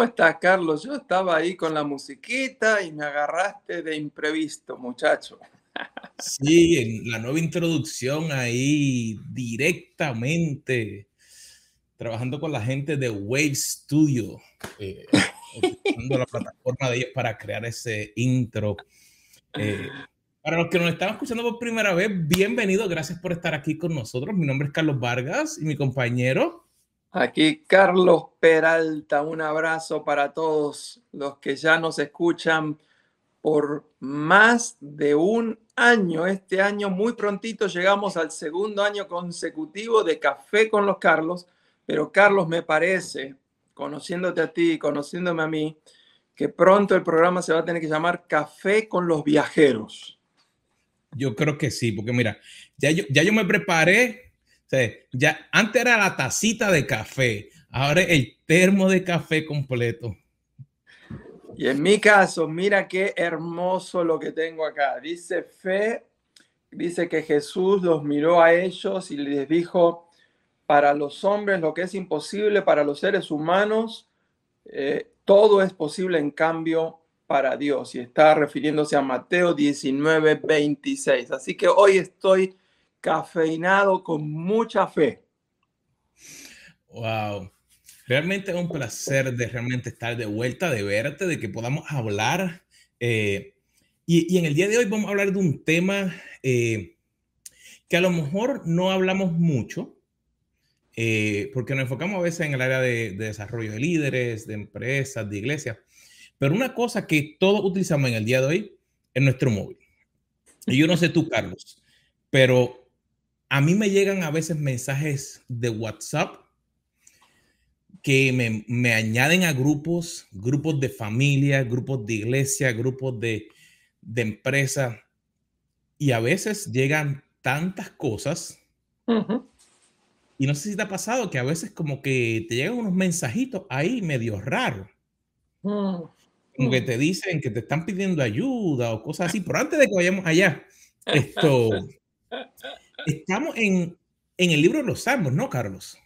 ¿Cómo estás, Carlos? Yo estaba ahí con la musiquita y me agarraste de imprevisto, muchacho. Sí, en la nueva introducción ahí directamente trabajando con la gente de Wave Studio, eh, la plataforma de ellos para crear ese intro. Eh, para los que nos están escuchando por primera vez, bienvenidos, gracias por estar aquí con nosotros. Mi nombre es Carlos Vargas y mi compañero. Aquí Carlos Peralta, un abrazo para todos los que ya nos escuchan por más de un año. Este año muy prontito llegamos al segundo año consecutivo de Café con los Carlos, pero Carlos me parece, conociéndote a ti, conociéndome a mí, que pronto el programa se va a tener que llamar Café con los Viajeros. Yo creo que sí, porque mira, ya yo, ya yo me preparé ya antes era la tacita de café, ahora el termo de café completo. Y en mi caso, mira qué hermoso lo que tengo acá. Dice fe, dice que Jesús los miró a ellos y les dijo, para los hombres lo que es imposible, para los seres humanos, eh, todo es posible en cambio para Dios. Y está refiriéndose a Mateo 19, 26. Así que hoy estoy cafeinado con mucha fe. Wow. Realmente es un placer de realmente estar de vuelta, de verte, de que podamos hablar. Eh, y, en el día de hoy vamos a hablar de un tema eh, que a lo mejor no hablamos mucho, eh, porque nos enfocamos a veces en el área de, de, desarrollo de líderes, de empresas, de iglesias. Pero una cosa que todos utilizamos en el día de hoy es nuestro móvil. Y yo no sé tú, Carlos, pero a mí me llegan a veces mensajes de WhatsApp que me, añaden a grupos, grupos de familia, grupos de iglesia, grupos de, de empresa. Y a veces llegan tantas cosas. Y no sé si te ha pasado que a veces como que te llegan unos mensajitos ahí medio raros. Mm. Como que te dicen que te están pidiendo ayuda o cosas así. Pero antes de que vayamos allá, esto, Estamos en, el libro de los Salmos, ¿no, Carlos?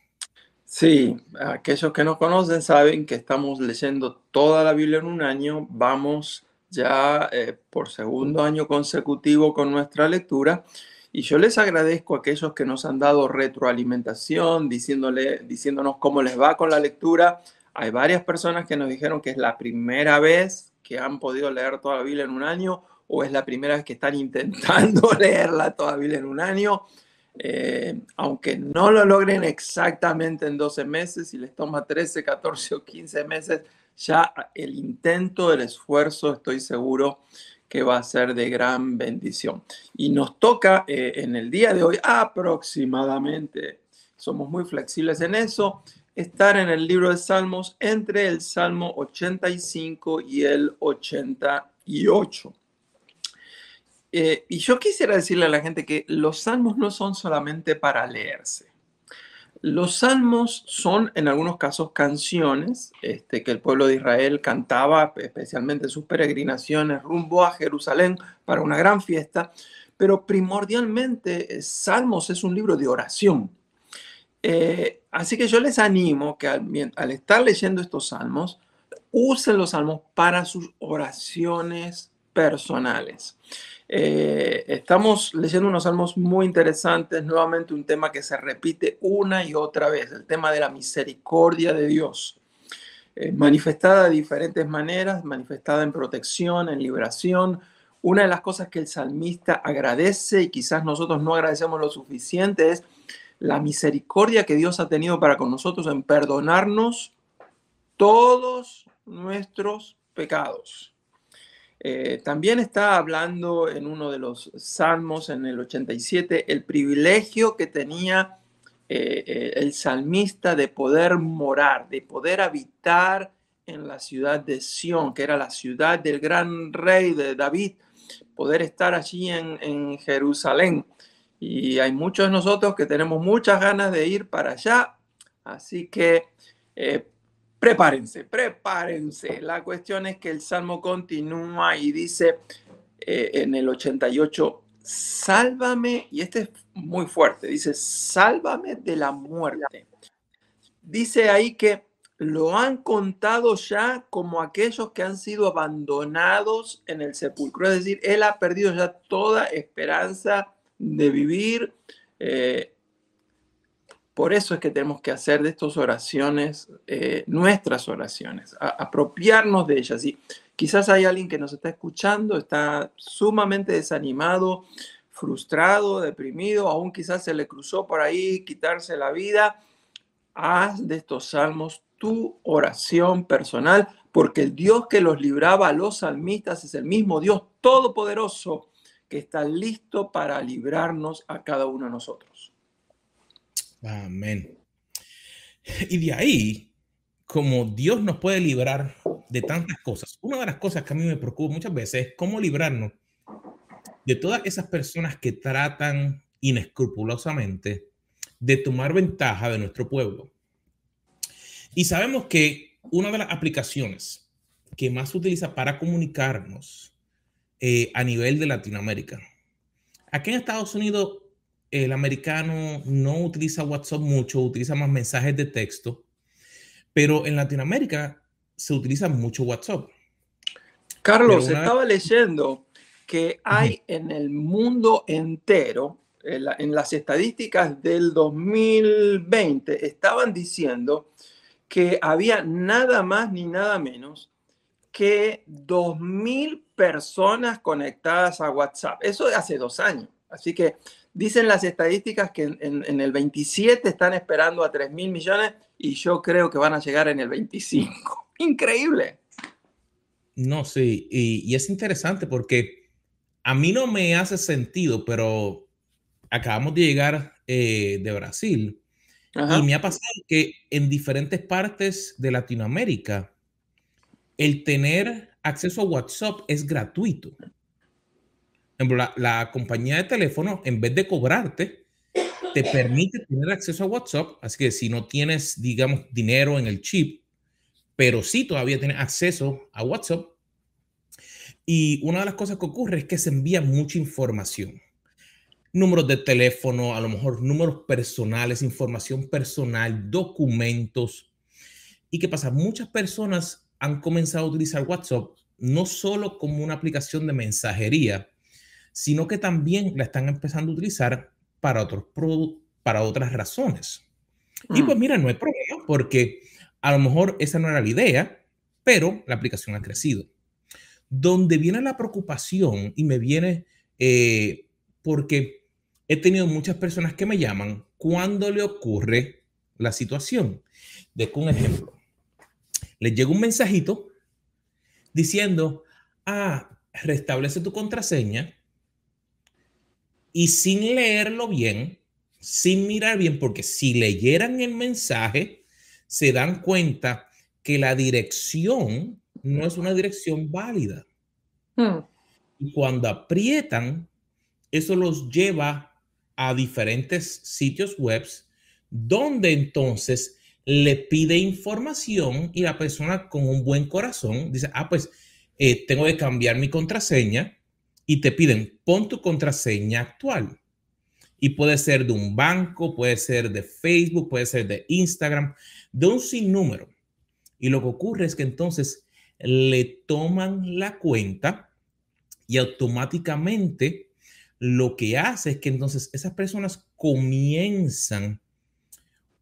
Sí, aquellos que no conocen saben que estamos leyendo toda la Biblia en un año. Vamos ya eh, por segundo año consecutivo con nuestra lectura. Y yo les agradezco a aquellos que nos han dado retroalimentación, diciéndole, diciéndonos cómo les va con la lectura. Hay varias personas que nos dijeron que es la primera vez que han podido leer toda la Biblia en un año o es la primera vez que están intentando leerla todavía en un año. Eh, aunque no lo logren exactamente en 12 meses, y les toma 13, 14 o 15 meses, ya el intento, el esfuerzo, estoy seguro que va a ser de gran bendición. Y nos toca eh, en el día de hoy aproximadamente, somos muy flexibles en eso, estar en el libro de Salmos entre el Salmo 85 y el 88. Eh, y yo quisiera decirle a la gente que los salmos no son solamente para leerse. Los salmos son en algunos casos canciones este, que el pueblo de Israel cantaba, especialmente en sus peregrinaciones rumbo a Jerusalén para una gran fiesta, pero primordialmente eh, Salmos es un libro de oración. Eh, así que yo les animo que al, al estar leyendo estos salmos, usen los salmos para sus oraciones personales. Eh, estamos leyendo unos salmos muy interesantes, nuevamente un tema que se repite una y otra vez, el tema de la misericordia de Dios, eh, manifestada de diferentes maneras, manifestada en protección, en liberación. Una de las cosas que el salmista agradece y quizás nosotros no agradecemos lo suficiente es la misericordia que Dios ha tenido para con nosotros en perdonarnos todos nuestros pecados. Eh, también está hablando en uno de los salmos, en el 87, el privilegio que tenía eh, eh, el salmista de poder morar, de poder habitar en la ciudad de Sión, que era la ciudad del gran rey de David, poder estar allí en, en Jerusalén. Y hay muchos de nosotros que tenemos muchas ganas de ir para allá, así que prepárense, prepárense. La cuestión es que el Salmo continúa y dice eh, en el 88, sálvame, y este es muy fuerte, dice, sálvame de la muerte. dice ahí que lo han contado ya como aquellos que han sido abandonados en el sepulcro. Es decir, él ha perdido ya toda esperanza de vivir. Eh, por eso es que tenemos que hacer de estas oraciones eh, nuestras oraciones, apropiarnos de ellas. Y quizás hay alguien que nos está escuchando, está sumamente desanimado, frustrado, deprimido, aún quizás se le cruzó por ahí quitarse la vida. Haz de estos salmos tu oración personal, porque el Dios que los libraba a los salmistas es el mismo Dios todopoderoso que está listo para librarnos a cada uno de nosotros. Amén. Y de ahí, como Dios nos puede librar de tantas cosas, una de las cosas que a mí me preocupa muchas veces es cómo librarnos de todas esas personas que tratan inescrupulosamente de tomar ventaja de nuestro pueblo. Y sabemos que una de las aplicaciones que más se utiliza para comunicarnos eh, a nivel de Latinoamérica, aquí en Estados Unidos el americano no utiliza WhatsApp mucho, utiliza más mensajes de texto, pero en Latinoamérica se utiliza mucho WhatsApp. Carlos, estaba leyendo que hay en el mundo entero, en, las estadísticas del 2020, estaban diciendo que había nada más ni nada menos que 2.000 personas conectadas a WhatsApp. Eso hace dos años. Así que Dicen las estadísticas que en, el 27 están esperando a 3 mil millones y yo creo que van a llegar en el 25. Increíble. No, sí, y, es interesante porque a mí no me hace sentido, pero acabamos de llegar eh, de Brasil y me ha pasado que en diferentes partes de Latinoamérica el tener acceso a WhatsApp es gratuito la, compañía de teléfono, en vez de cobrarte, te permite tener acceso a WhatsApp. Así que si no tienes, digamos, dinero en el chip, pero sí todavía tienes acceso a WhatsApp. Y una de las cosas que ocurre es que se envía mucha información. Números de teléfono, a lo mejor números personales, información personal, documentos. ¿Y qué pasa? Muchas personas han comenzado a utilizar WhatsApp no solo como una aplicación de mensajería, sino que también la están empezando a utilizar para, otros para otras razones. Y pues mm. mira, no hay problema porque a lo mejor esa no era la idea, pero la aplicación ha crecido. Donde viene la preocupación y me viene eh, porque he tenido muchas personas que me llaman cuando le ocurre la situación. De un ejemplo. Les llega un mensajito diciendo, ah, restablece tu contraseña y sin leerlo bien, sin mirar bien, porque si leyeran el mensaje, se dan cuenta que la dirección no es una dirección válida. Hmm. Y cuando aprietan, eso los lleva a diferentes sitios web donde entonces le pide información y la persona con un buen corazón dice, ah, pues eh, tengo que cambiar mi contraseña y te piden, pon tu contraseña actual. Y puede ser de un banco, puede ser de Facebook, puede ser de Instagram, de un sinnúmero. Y lo que ocurre es que entonces le toman la cuenta y automáticamente lo que hace es que entonces esas personas comienzan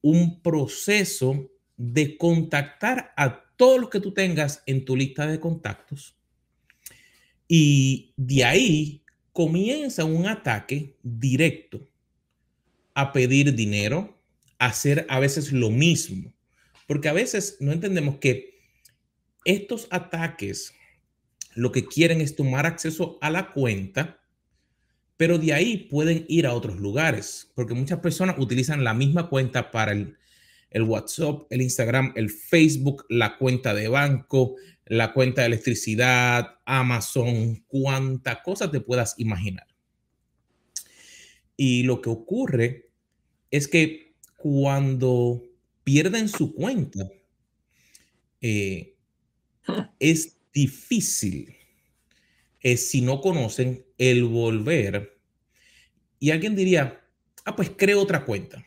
un proceso de contactar a todos los que tú tengas en tu lista de contactos y de ahí comienza un ataque directo a pedir dinero, a hacer a veces lo mismo. Porque a veces no entendemos que estos ataques lo que quieren es tomar acceso a la cuenta, pero de ahí pueden ir a otros lugares, porque muchas personas utilizan la misma cuenta para el, el WhatsApp, el Instagram, el Facebook, la cuenta de banco, la cuenta de electricidad, Amazon, cuánta cosa te puedas imaginar. Y lo que ocurre es que cuando pierden su cuenta, eh, es difícil, eh, si no conocen, el volver. Y alguien diría, ah, pues creo otra cuenta.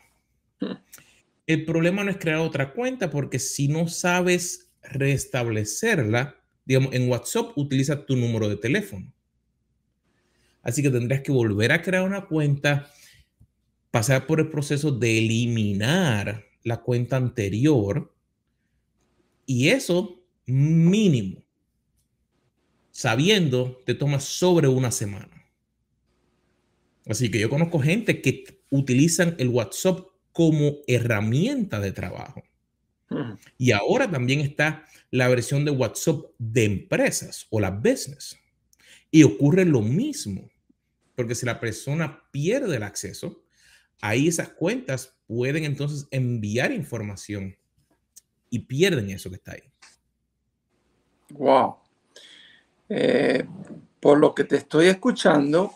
El problema no es crear otra cuenta porque si no sabes restablecerla, digamos, en WhatsApp utiliza tu número de teléfono. Así que tendrías que volver a crear una cuenta, pasar por el proceso de eliminar la cuenta anterior y eso mínimo, sabiendo, te toma sobre una semana. Así que yo conozco gente que utilizan el WhatsApp como herramienta de trabajo. Y ahora también está la versión de WhatsApp de empresas o la business. Y ocurre lo mismo, porque si la persona pierde el acceso, ahí esas cuentas pueden entonces enviar información y pierden eso que está ahí. Wow. Eh, por lo que te estoy escuchando,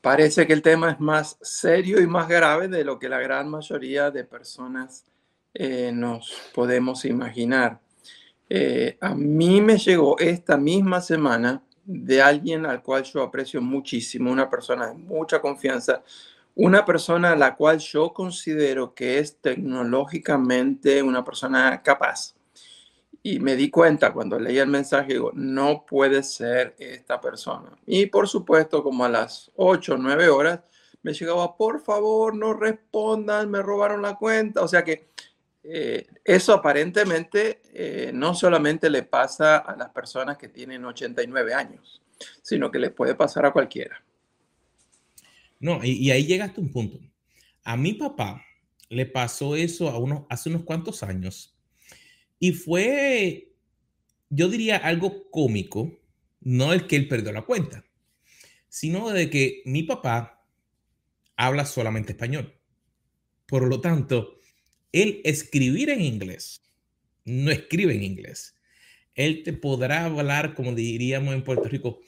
parece que el tema es más serio y más grave de lo que la gran mayoría de personas eh, nos podemos imaginar. a mí me llegó esta misma semana de alguien al cual yo aprecio muchísimo, una persona de mucha confianza, una persona a la cual yo considero que es tecnológicamente una persona capaz. Y me di cuenta cuando leí el mensaje, digo, no puede ser esta persona. Y por supuesto, como a las 8 o 9 horas, me llegaba, por favor, no respondan, me robaron la cuenta. O sea que eh, eso aparentemente eh, no solamente le pasa a las personas que tienen 89 años, sino que le puede pasar a cualquiera. No, y, ahí llegaste a un punto. A mi papá le pasó eso a unos, hace unos cuantos años y fue, yo diría, algo cómico, no el que él perdió la cuenta, sino de que mi papá habla solamente español. Por lo tanto, él escribir en inglés, no escribe en inglés. Él te podrá hablar, como diríamos en Puerto Rico,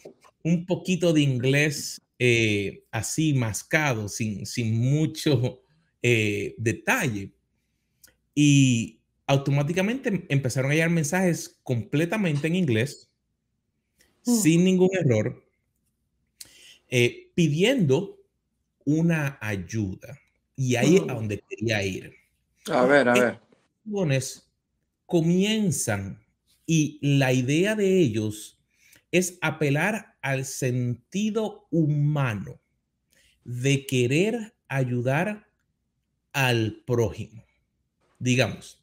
un poquito de inglés eh, así mascado, sin, sin mucho eh, detalle. Y automáticamente empezaron a llegar mensajes completamente en inglés, mm. sin ningún error, eh, pidiendo una ayuda. Y ahí es a mm. donde quería ir. A ver, a ver. Comienzan y la idea de ellos es apelar al sentido humano de querer ayudar al prójimo. Digamos,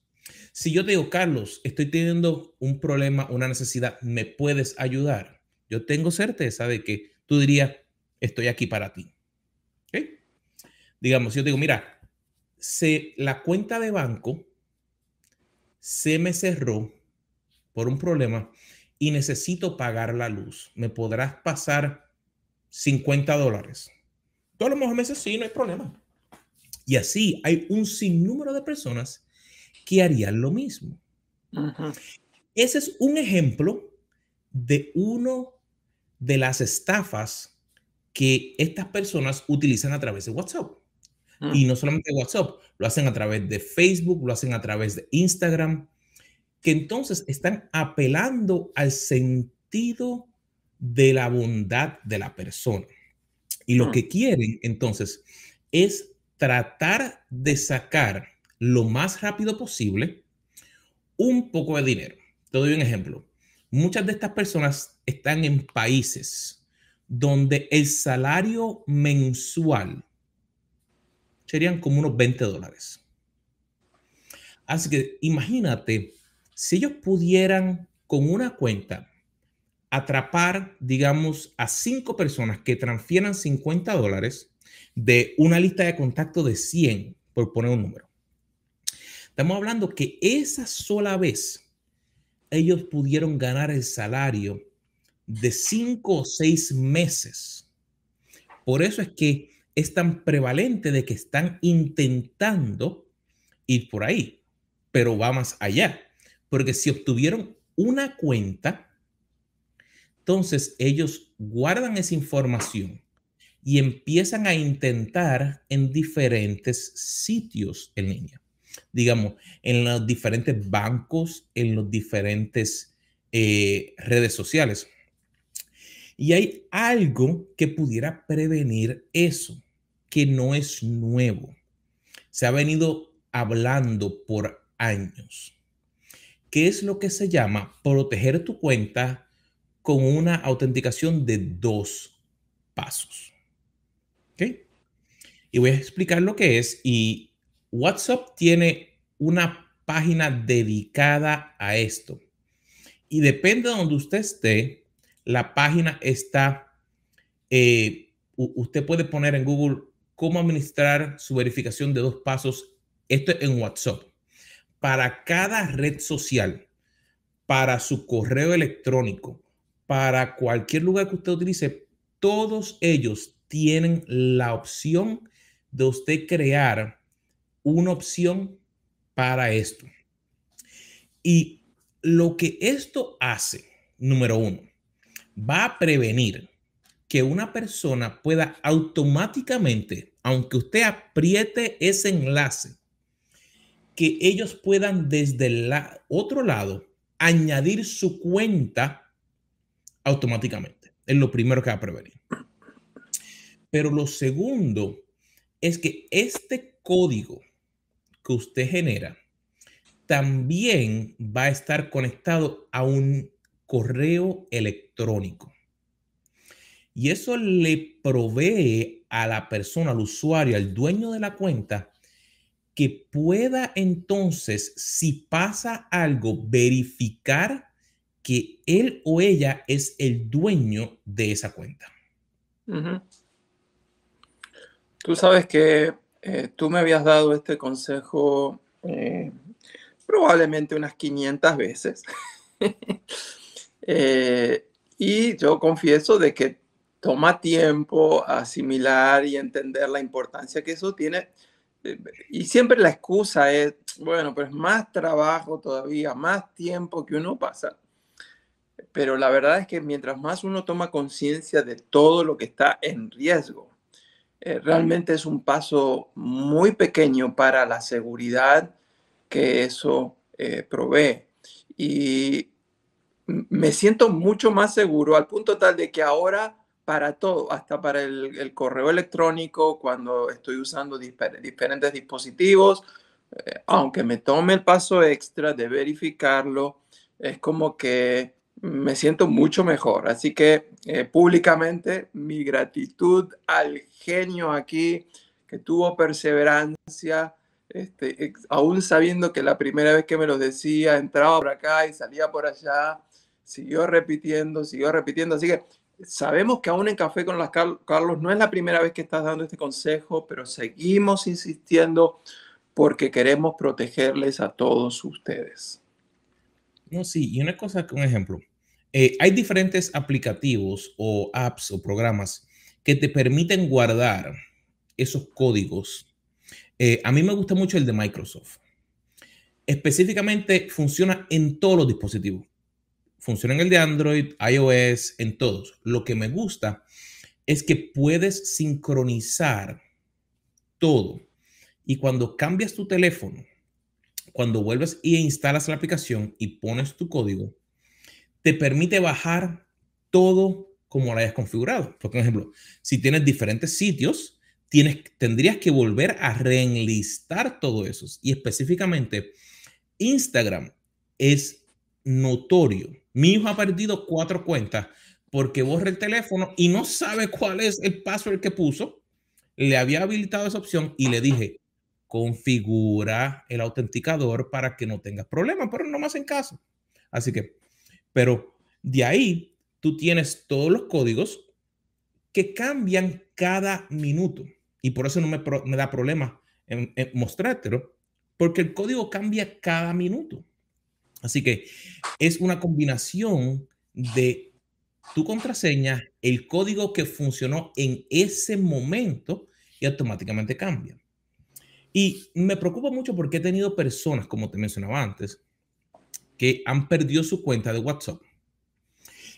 si yo te digo, Carlos, estoy teniendo un problema, una necesidad, ¿me puedes ayudar? Yo tengo certeza de que tú dirías, estoy aquí para ti. Digamos, yo te digo, mira, se, la cuenta de banco se me cerró por un problema y necesito pagar la luz. ¿Me podrás pasar 50 dólares? Todos los meses sí, no hay problema. Y así hay un sinnúmero de personas que harían lo mismo. Ese es un ejemplo de uno de las estafas que estas personas utilizan a través de WhatsApp. Mm. Y no solamente WhatsApp, lo hacen a través de Facebook, lo hacen a través de Instagram, que entonces están apelando al sentido de la bondad de la persona. Y lo ah. que quieren entonces es tratar de sacar lo más rápido posible un poco de dinero. Te doy un ejemplo. Muchas de estas personas están en países donde el salario mensual serían como unos 20 dólares. Así que imagínate si ellos pudieran con una cuenta atrapar, digamos, a cinco personas que transfieran 50 dólares de una lista de contacto de 100, por poner un número. Estamos hablando que esa sola vez ellos pudieron ganar el salario de cinco o seis meses. Por eso es que es tan prevalente de que están intentando ir por ahí, pero va más allá. Porque si obtuvieron una cuenta, entonces ellos guardan esa información y empiezan a intentar en diferentes sitios en línea. Digamos, en los diferentes bancos, en los diferentes eh, redes sociales. Y hay algo que pudiera prevenir eso, que no es nuevo. Se ha venido hablando por años, que es lo que se llama proteger tu cuenta con una autenticación de dos pasos. ¿Ok? Y voy a explicar lo que es. Y WhatsApp tiene una página dedicada a esto. Y depende de donde usted esté, la página está, eh, usted puede poner en Google cómo administrar su verificación de dos pasos. Esto es en WhatsApp. Para cada red social, para su correo electrónico, para cualquier lugar que usted utilice, todos ellos tienen la opción de usted crear una opción para esto. Y lo que esto hace, número uno, va a prevenir que una persona pueda automáticamente, aunque usted apriete ese enlace, que ellos puedan desde el otro lado añadir su cuenta automáticamente. Es lo primero que va a prevenir. Pero lo segundo es que este código que usted genera también va a estar conectado a un correo electrónico. Y eso le provee a la persona, al usuario, al dueño de la cuenta, que pueda entonces, si pasa algo, verificar que él o ella es el dueño de esa cuenta. Tú sabes que eh, tú me habías dado este consejo eh, probablemente unas 500 veces. Eh, y yo confieso de que toma tiempo asimilar y entender la importancia que eso tiene. Y siempre la excusa es, bueno, pues más trabajo todavía, más tiempo que uno pasa. Pero la verdad es que mientras más uno toma conciencia de todo lo que está en riesgo, eh, realmente es un paso muy pequeño para la seguridad que eso eh, provee. Y me siento mucho más seguro al punto tal de que ahora para todo, hasta para el, correo electrónico, cuando estoy usando diferentes dispositivos, eh, aunque me tome el paso extra de verificarlo, es como que me siento mucho mejor. Así que eh, públicamente mi gratitud al genio aquí que tuvo perseverancia, este, aún sabiendo que la primera vez que me lo decía entraba por acá y salía por allá, siguió repitiendo, siguió repitiendo. Así que sabemos que aún en Café con las Carlos no es la primera vez que estás dando este consejo, pero seguimos insistiendo porque queremos protegerles a todos ustedes. No, sí, y una cosa, un ejemplo. Eh, hay diferentes aplicativos o apps o programas que te permiten guardar esos códigos. Eh, a mí me gusta mucho el de Microsoft. Específicamente funciona en todos los dispositivos. Funciona en el de Android, iOS, en todos. Lo que me gusta es que puedes sincronizar todo. Y cuando cambias tu teléfono, cuando vuelves e instalas la aplicación y pones tu código, te permite bajar todo como lo hayas configurado. Por ejemplo, si tienes diferentes sitios, tienes, tendrías que volver a reenlistar todo eso. Y específicamente, Instagram es notorio. Mi hijo ha perdido cuatro cuentas porque borra el teléfono y no sabe cuál es el password que puso. Le había habilitado esa opción y le dije, configura el autenticador para que no tengas problemas, pero no más en caso. Así que pero de ahí tú tienes todos los códigos que cambian cada minuto. Y por eso no me, da problema en, mostrártelo, porque el código cambia cada minuto. Así que es una combinación de tu contraseña, el código que funcionó en ese momento y automáticamente cambia. Y me preocupa mucho porque he tenido personas, como te mencionaba antes, que han perdido su cuenta de WhatsApp.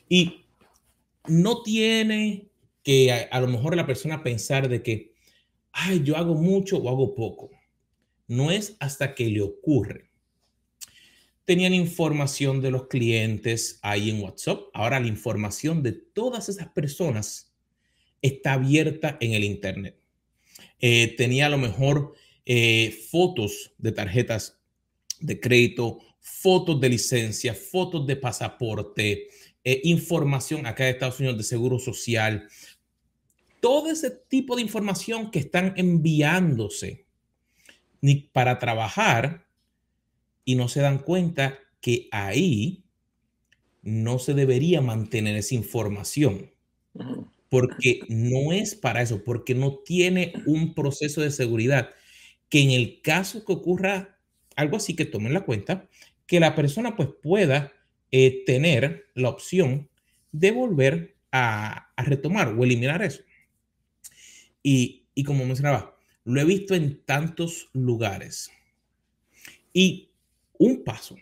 Y no tiene que a, lo mejor la persona pensar de que, ay, yo hago mucho o hago poco. No es hasta que le ocurre. Tenían información de los clientes ahí en WhatsApp. Ahora la información de todas esas personas está abierta en el Internet. Eh, tenía a lo mejor eh, fotos de tarjetas de crédito, fotos de licencia, fotos de pasaporte, eh, información acá de Estados Unidos de seguro social, todo ese tipo de información que están enviándose para trabajar y no se dan cuenta que ahí no se debería mantener esa información porque no es para eso, porque no tiene un proceso de seguridad que en el caso que ocurra algo así que tomen la cuenta, que la persona pues pueda eh, tener la opción de volver a, retomar o eliminar eso. Y, y como mencionaba, lo he visto en tantos lugares. Y un paso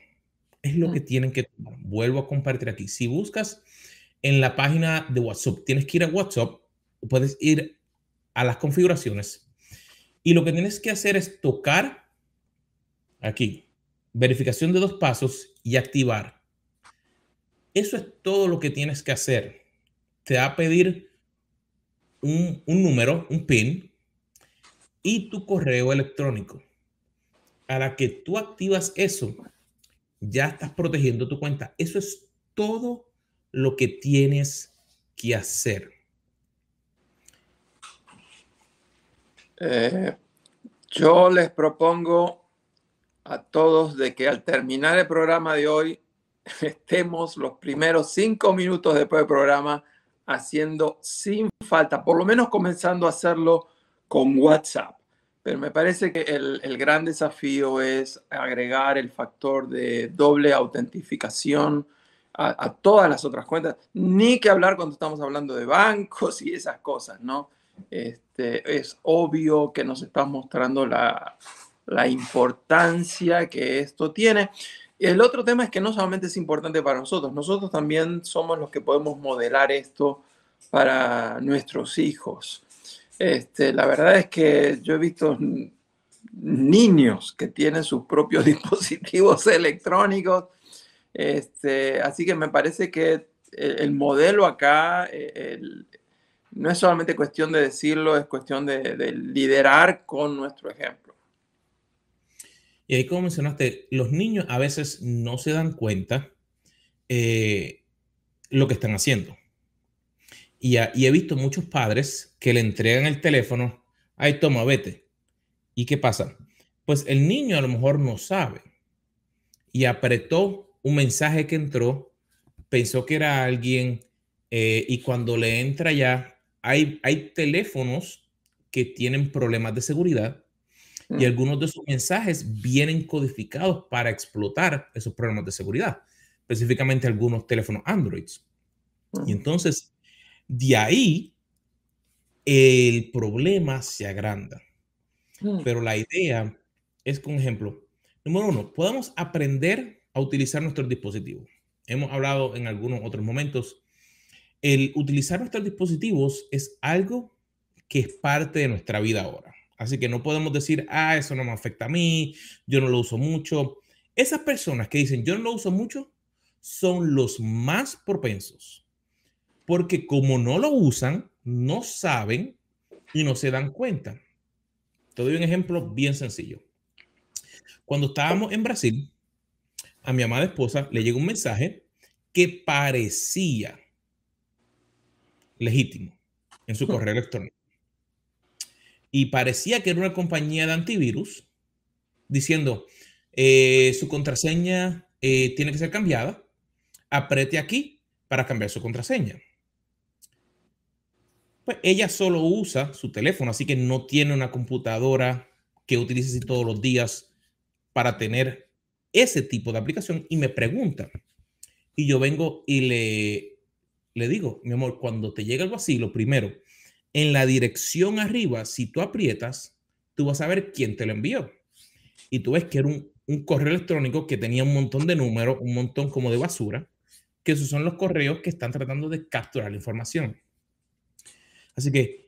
es lo que tienen que tomar. Vuelvo a compartir aquí. Si buscas en la página de WhatsApp, tienes que ir a WhatsApp, puedes ir a las configuraciones y lo que tienes que hacer es tocar aquí, verificación de dos pasos y activar. Eso es todo lo que tienes que hacer. Te va a pedir un, un número, un PIN y tu correo electrónico. A la que tú activas eso, ya estás protegiendo tu cuenta. Eso es todo lo que tienes que hacer. Eh, yo les propongo a todos de que al terminar el programa de hoy estemos los primeros cinco minutos después del programa haciendo sin falta, por lo menos comenzando a hacerlo con WhatsApp. Pero me parece que el, gran desafío es agregar el factor de doble autentificación a, todas las otras cuentas, ni que hablar cuando estamos hablando de bancos y esas cosas, ¿no? Este, es obvio que nos está mostrando la, la importancia que esto tiene. El otro tema es que no solamente es importante para nosotros, nosotros también somos los que podemos modelar esto para nuestros hijos. Este, la verdad es que yo he visto niños que tienen sus propios dispositivos electrónicos. Este, así que me parece que el, modelo acá eh, no es solamente cuestión de decirlo, es cuestión de, liderar con nuestro ejemplo. Y ahí como mencionaste, los niños a veces no se dan cuenta eh, lo que están haciendo. Y, he visto muchos padres que le entregan el teléfono, ay, toma, vete. ¿Y qué pasa? Pues el niño a lo mejor no sabe y apretó un mensaje que entró, pensó que era alguien eh, y cuando le entra ya, hay, hay teléfonos que tienen problemas de seguridad y mm. algunos de esos mensajes vienen codificados para explotar esos problemas de seguridad, específicamente algunos teléfonos Androids. Y mm. entonces de ahí, el problema se agranda. Mm. Pero la idea es, con ejemplo, número uno, podemos aprender a utilizar nuestros dispositivos. Hemos hablado en algunos otros momentos. El utilizar nuestros dispositivos es algo que es parte de nuestra vida ahora. Así que no podemos decir, ah, eso no me afecta a mí, yo no lo uso mucho. Esas personas que dicen, yo no lo uso mucho, son los más propensos porque como no lo usan, no saben y no se dan cuenta. Te doy un ejemplo bien sencillo. Cuando estábamos en Brasil, a mi amada esposa le llegó un mensaje que parecía legítimo en su correo electrónico. Y parecía que era una compañía de antivirus diciendo, eh, su contraseña eh, tiene que ser cambiada, apriete aquí para cambiar su contraseña pues ella solo usa su teléfono, así que no tiene una computadora que utilice todos los días para tener ese tipo de aplicación y me pregunta. Y yo vengo y le, le digo, mi amor, cuando te llega algo así, lo primero, en la dirección arriba, si tú aprietas, tú vas a ver quién te lo envió. Y tú ves que era un, un correo electrónico que tenía un montón de números, un montón como de basura, que esos son los correos que están tratando de capturar la información. Así que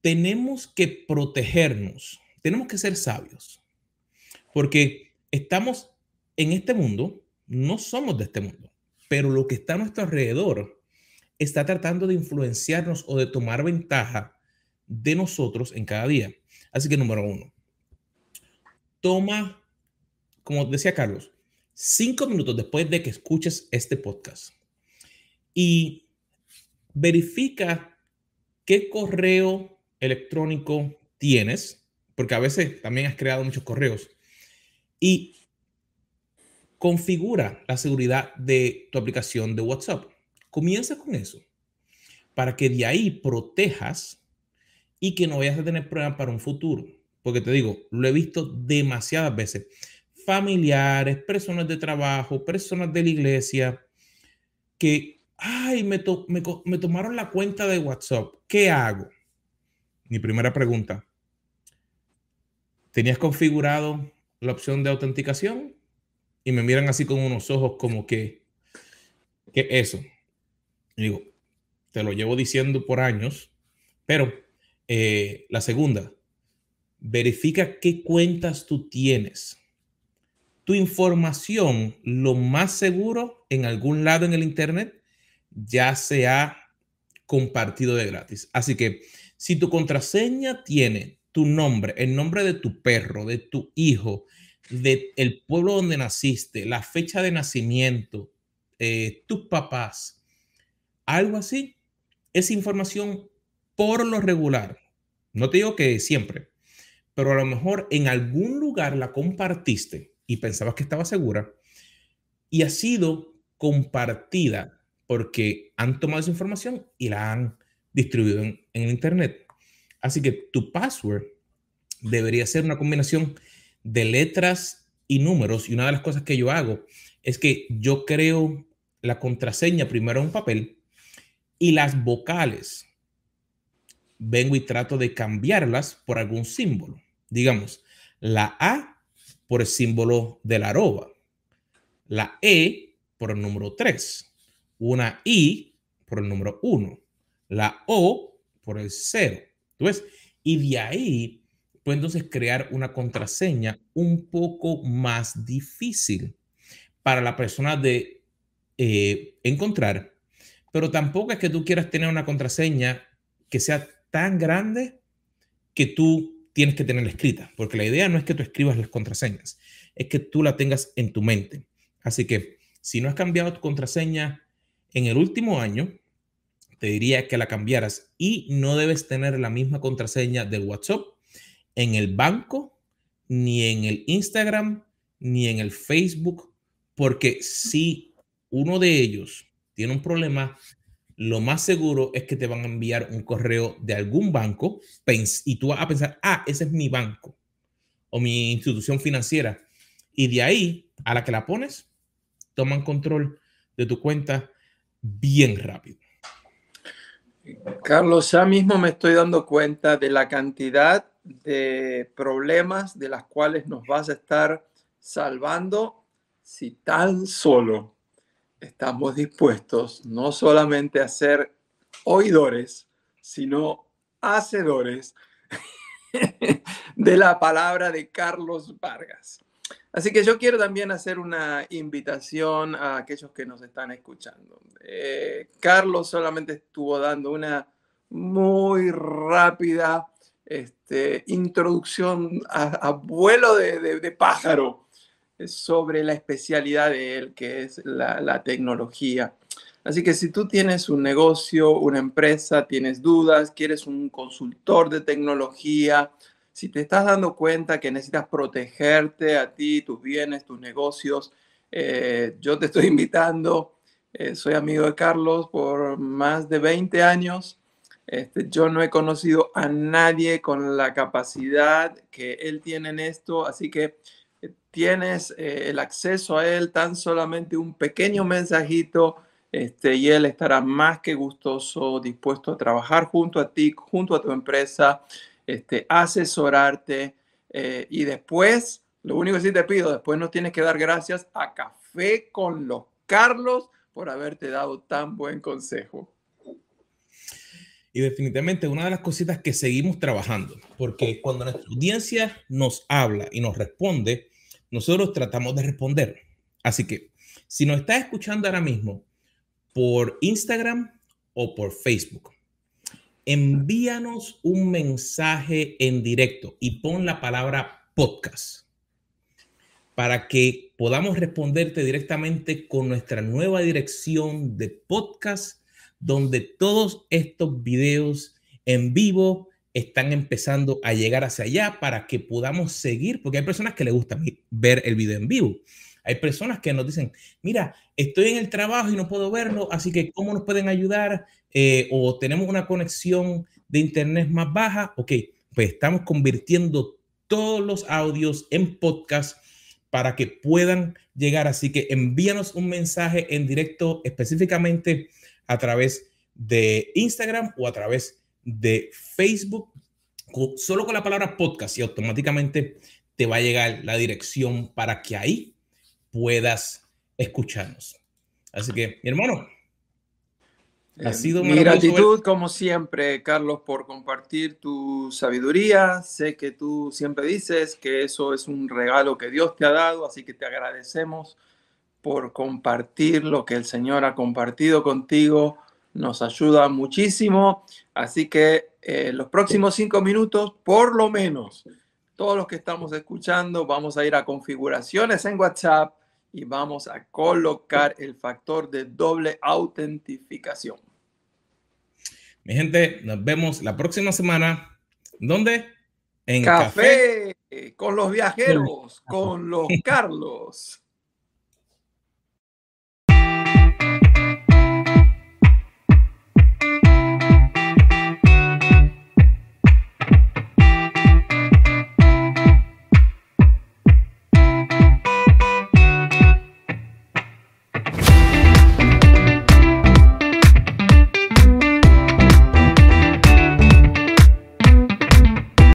tenemos que protegernos, tenemos que ser sabios, porque estamos en este mundo, no somos de este mundo, pero lo que está a nuestro alrededor está tratando de influenciarnos o de tomar ventaja de nosotros en cada día. Así que número uno, toma, como decía Carlos, cinco minutos después de que escuches este podcast y verifica qué correo electrónico tienes, porque a veces también has creado muchos correos, y configura la seguridad de tu aplicación de WhatsApp. Comienza con eso, para que de ahí protejas y que no vayas a tener problemas para un futuro. Porque te digo, lo he visto demasiadas veces. Familiares, personas de trabajo, personas de la iglesia, que, ay, me, me tomaron la cuenta de WhatsApp. ¿Qué hago? Mi primera pregunta. ¿Tenías configurado la opción de autenticación? Y me miran así con unos ojos como que, ¿qué eso? Digo, te lo llevo diciendo por años, pero eh, la segunda, verifica qué cuentas tú tienes. Tu información, lo más seguro, en algún lado en el Internet, ya se ha compartido de gratis. Así que si tu contraseña tiene tu nombre, el nombre de tu perro, de tu hijo, de el pueblo donde naciste, la fecha de nacimiento, eh, tus papás, algo así, esa información por lo regular, no te digo que siempre, pero a lo mejor en algún lugar la compartiste y pensabas que estaba segura y ha sido compartida porque han tomado esa información y la han distribuido en, en el Internet. Así que tu password debería ser una combinación de letras y números. Y una de las cosas que yo hago es que yo creo la contraseña primero en un papel y las vocales vengo y trato de cambiarlas por algún símbolo. Digamos, la A por el símbolo de la arroba, la E por el número 3, una I por el número 1, la O por el 0. ¿Tú ves? Y de ahí pues entonces crear una contraseña un poco más difícil para la persona de eh, encontrar. Pero tampoco es que tú quieras tener una contraseña que sea tan grande que tú tienes que tenerla escrita, porque la idea no es que tú escribas las contraseñas, es que tú la tengas en tu mente. Así que si no has cambiado tu contraseña en el último año, te diría que la cambiaras y no debes tener la misma contraseña del WhatsApp en el banco, ni en el Instagram, ni en el Facebook, porque si uno de ellos tiene un problema, lo más seguro es que te van a enviar un correo de algún banco y tú vas a pensar, ah, ese es mi banco o mi institución financiera. Y de ahí a la que la pones, toman control de tu cuenta bien rápido. Carlos, ya mismo me estoy dando cuenta de la cantidad de problemas de las cuales nos vas a estar salvando si tan solo estamos dispuestos no solamente a ser oidores, sino hacedores de la palabra de Carlos Vargas. Así que yo quiero también hacer una invitación a aquellos que nos están escuchando. Eh, Carlos solamente estuvo dando una muy rápida este, introducción a, vuelo de, pájaro sobre la especialidad de él, que es la, tecnología. Así que si tú tienes un negocio, una empresa, tienes dudas, quieres un consultor de tecnología, si te estás dando cuenta que necesitas protegerte a ti, tus bienes, tus negocios, eh, yo te estoy invitando. Eh, soy amigo de Carlos por más de 20 años este, yo no he conocido a nadie con la capacidad que él tiene en esto, así que tienes eh, el acceso a él, tan solamente un pequeño mensajito este, y él estará más que gustoso, dispuesto a trabajar junto a ti, junto a tu empresa, este, asesorarte eh, y después, lo único que sí te pido, después nos tienes que dar gracias a Café con los Carlos por haberte dado tan buen consejo. Y definitivamente una de las cositas que seguimos trabajando, porque cuando nuestra audiencia nos habla y nos responde, nosotros tratamos de responder. Así que si nos está escuchando ahora mismo por Instagram o por Facebook, envíanos un mensaje en directo y pon la palabra podcast. para que podamos responderte directamente con nuestra nueva dirección de podcast, donde todos estos videos en vivo están empezando a llegar hacia allá para que podamos seguir, porque hay personas que les gusta ver el video en vivo. Hay personas que nos dicen, mira, estoy en el trabajo y no puedo verlo, así que ¿cómo nos pueden ayudar? Eh, o tenemos una conexión de internet más baja. Ok, pues estamos convirtiendo todos los audios en podcast para que puedan llegar. Así que envíanos un mensaje en directo específicamente a través de Instagram o a través de Facebook, solo con la palabra podcast y automáticamente te va a llegar la dirección para que ahí puedas escucharnos. Así que, mi hermano, ha eh, sido mi gratitud, como siempre, Carlos, por compartir tu sabiduría. Sé que tú siempre dices que eso es un regalo que Dios te ha dado, así que te agradecemos por compartir lo que el Señor ha compartido contigo. Nos ayuda muchísimo. Así que eh, los próximos cinco minutos, por lo menos, todos los que estamos escuchando, vamos a ir a configuraciones en WhatsApp y vamos a colocar el factor de doble autentificación. Mi gente, nos vemos la próxima semana. ¿Dónde? En Café, con los viajeros, con los Carlos.